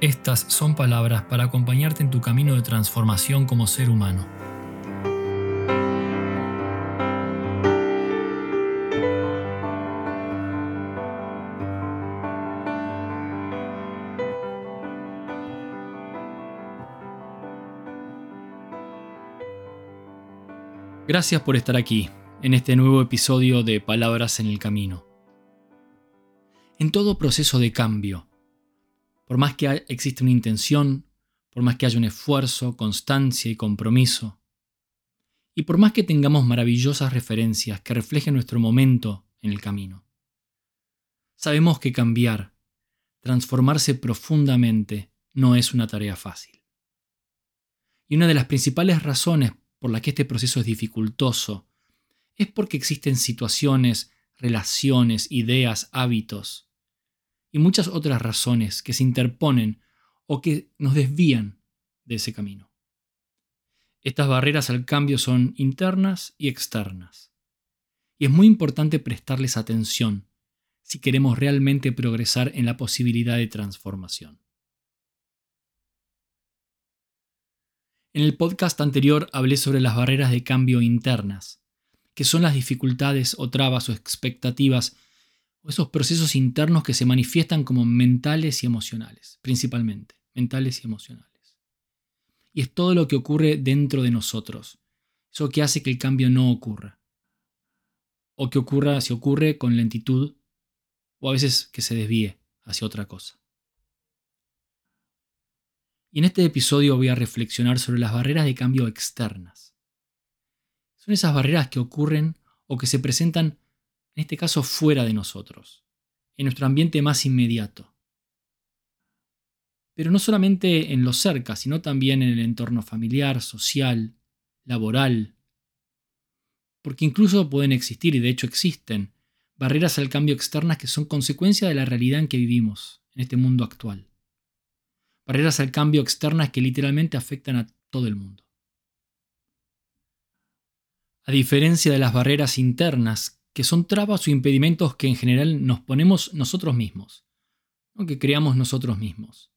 estas son palabras para acompañarte en tu camino de transformación como ser humano. Gracias por estar aquí, en este nuevo episodio de Palabras en el Camino. En todo proceso de cambio, por más que exista una intención, por más que haya un esfuerzo, constancia y compromiso, y por más que tengamos maravillosas referencias que reflejen nuestro momento en el camino. Sabemos que cambiar, transformarse profundamente, no es una tarea fácil. Y una de las principales razones por las que este proceso es dificultoso es porque existen situaciones, relaciones, ideas, hábitos y muchas otras razones que se interponen o que nos desvían de ese camino. Estas barreras al cambio son internas y externas. Y es muy importante prestarles atención si queremos realmente progresar en la posibilidad de transformación. En el podcast anterior hablé sobre las barreras de cambio internas, que son las dificultades o trabas o expectativas esos procesos internos que se manifiestan como mentales y emocionales, principalmente, mentales y emocionales. Y es todo lo que ocurre dentro de nosotros, eso que hace que el cambio no ocurra. O que ocurra, si ocurre, con lentitud, o a veces que se desvíe hacia otra cosa. Y en este episodio voy a reflexionar sobre las barreras de cambio externas. Son esas barreras que ocurren o que se presentan en este caso fuera de nosotros, en nuestro ambiente más inmediato. Pero no solamente en lo cerca, sino también en el entorno familiar, social, laboral. Porque incluso pueden existir, y de hecho existen, barreras al cambio externas que son consecuencia de la realidad en que vivimos, en este mundo actual. Barreras al cambio externas que literalmente afectan a todo el mundo. A diferencia de las barreras internas que son trabas o impedimentos que en general nos ponemos nosotros mismos, que creamos nosotros mismos.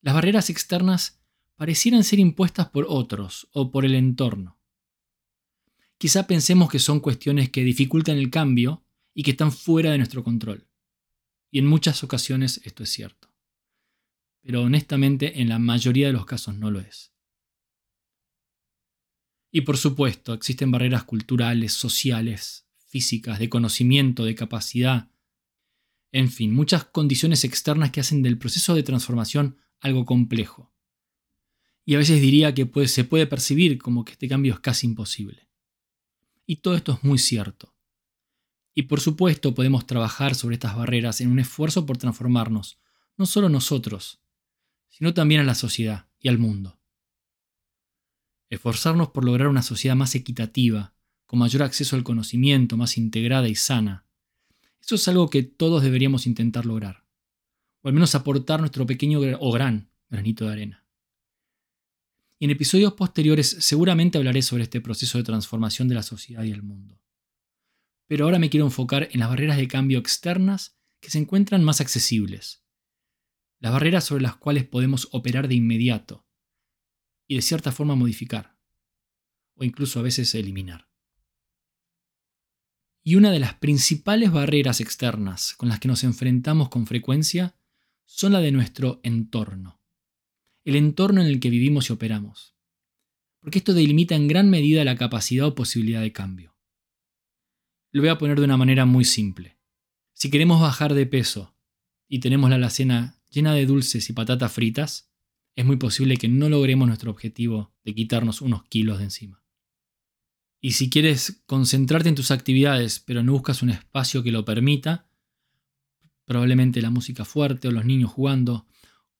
Las barreras externas parecieran ser impuestas por otros o por el entorno. Quizá pensemos que son cuestiones que dificultan el cambio y que están fuera de nuestro control. Y en muchas ocasiones esto es cierto. Pero honestamente en la mayoría de los casos no lo es. Y por supuesto, existen barreras culturales, sociales, físicas, de conocimiento, de capacidad. En fin, muchas condiciones externas que hacen del proceso de transformación algo complejo. Y a veces diría que se puede percibir como que este cambio es casi imposible. Y todo esto es muy cierto. Y por supuesto podemos trabajar sobre estas barreras en un esfuerzo por transformarnos, no solo nosotros, sino también a la sociedad y al mundo. Esforzarnos por lograr una sociedad más equitativa, con mayor acceso al conocimiento, más integrada y sana. Eso es algo que todos deberíamos intentar lograr, o al menos aportar nuestro pequeño o gran granito de arena. Y en episodios posteriores seguramente hablaré sobre este proceso de transformación de la sociedad y el mundo. Pero ahora me quiero enfocar en las barreras de cambio externas que se encuentran más accesibles, las barreras sobre las cuales podemos operar de inmediato y de cierta forma modificar, o incluso a veces eliminar. Y una de las principales barreras externas con las que nos enfrentamos con frecuencia son la de nuestro entorno, el entorno en el que vivimos y operamos, porque esto delimita en gran medida la capacidad o posibilidad de cambio. Lo voy a poner de una manera muy simple. Si queremos bajar de peso y tenemos la alacena llena de dulces y patatas fritas, es muy posible que no logremos nuestro objetivo de quitarnos unos kilos de encima. Y si quieres concentrarte en tus actividades, pero no buscas un espacio que lo permita, probablemente la música fuerte o los niños jugando,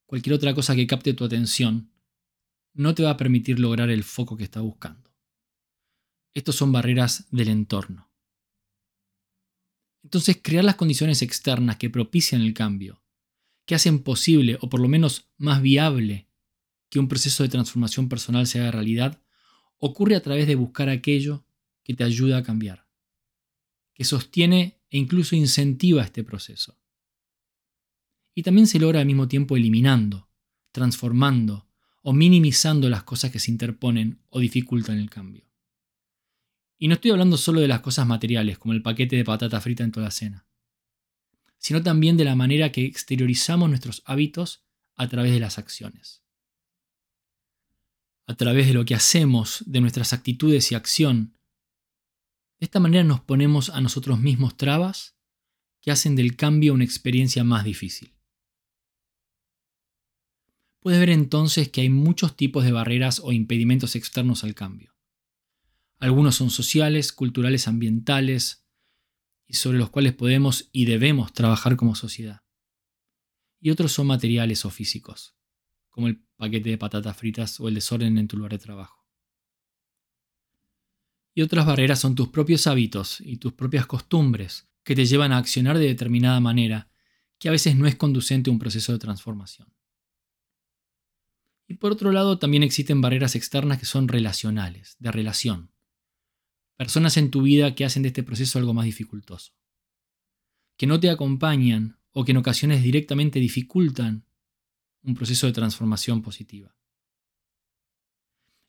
cualquier otra cosa que capte tu atención, no te va a permitir lograr el foco que estás buscando. Estos son barreras del entorno. Entonces, crear las condiciones externas que propician el cambio, que hacen posible o por lo menos más viable que un proceso de transformación personal se haga realidad, ocurre a través de buscar aquello que te ayuda a cambiar, que sostiene e incluso incentiva este proceso. Y también se logra al mismo tiempo eliminando, transformando o minimizando las cosas que se interponen o dificultan el cambio. Y no estoy hablando solo de las cosas materiales, como el paquete de patata frita en toda la cena, sino también de la manera que exteriorizamos nuestros hábitos a través de las acciones. A través de lo que hacemos, de nuestras actitudes y acción. De esta manera nos ponemos a nosotros mismos trabas que hacen del cambio una experiencia más difícil. Puedes ver entonces que hay muchos tipos de barreras o impedimentos externos al cambio. Algunos son sociales, culturales, ambientales, y sobre los cuales podemos y debemos trabajar como sociedad. Y otros son materiales o físicos, como el paquete de patatas fritas o el desorden en tu lugar de trabajo. Y otras barreras son tus propios hábitos y tus propias costumbres que te llevan a accionar de determinada manera que a veces no es conducente a un proceso de transformación. Y por otro lado, también existen barreras externas que son relacionales, de relación. Personas en tu vida que hacen de este proceso algo más dificultoso. Que no te acompañan o que en ocasiones directamente dificultan un proceso de transformación positiva.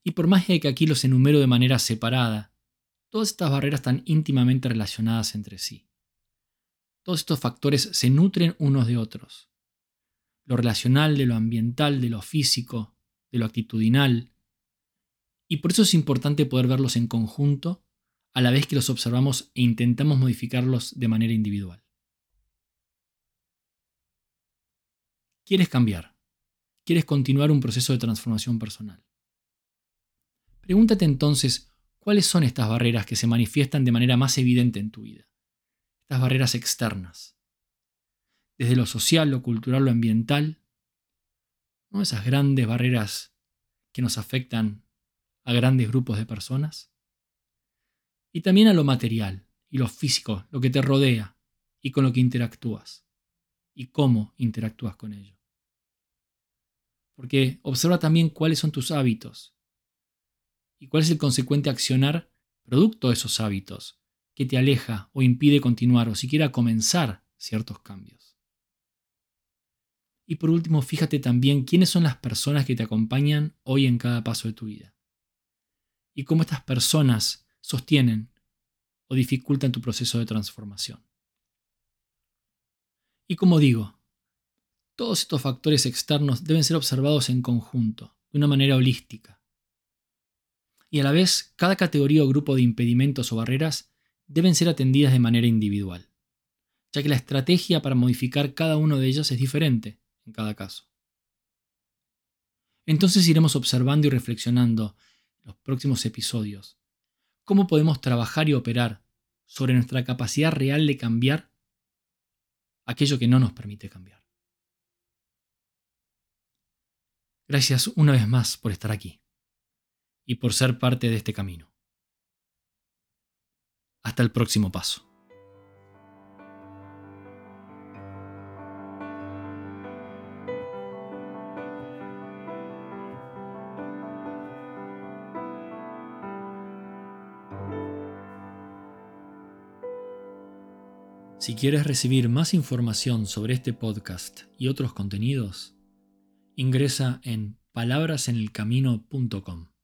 Y por más que aquí los enumero de manera separada, todas estas barreras están íntimamente relacionadas entre sí. Todos estos factores se nutren unos de otros lo relacional, de lo ambiental, de lo físico, de lo actitudinal. Y por eso es importante poder verlos en conjunto a la vez que los observamos e intentamos modificarlos de manera individual. ¿Quieres cambiar? ¿Quieres continuar un proceso de transformación personal? Pregúntate entonces cuáles son estas barreras que se manifiestan de manera más evidente en tu vida. Estas barreras externas desde lo social, lo cultural, lo ambiental, esas grandes barreras que nos afectan a grandes grupos de personas, y también a lo material y lo físico, lo que te rodea y con lo que interactúas, y cómo interactúas con ello. Porque observa también cuáles son tus hábitos y cuál es el consecuente accionar producto de esos hábitos que te aleja o impide continuar o siquiera comenzar ciertos cambios. Y por último, fíjate también quiénes son las personas que te acompañan hoy en cada paso de tu vida. Y cómo estas personas sostienen o dificultan tu proceso de transformación. Y como digo, todos estos factores externos deben ser observados en conjunto, de una manera holística. Y a la vez, cada categoría o grupo de impedimentos o barreras deben ser atendidas de manera individual, ya que la estrategia para modificar cada uno de ellos es diferente en cada caso. Entonces iremos observando y reflexionando en los próximos episodios cómo podemos trabajar y operar sobre nuestra capacidad real de cambiar aquello que no nos permite cambiar. Gracias una vez más por estar aquí y por ser parte de este camino. Hasta el próximo paso. Si quieres recibir más información sobre este podcast y otros contenidos, ingresa en palabrasenelcamino.com.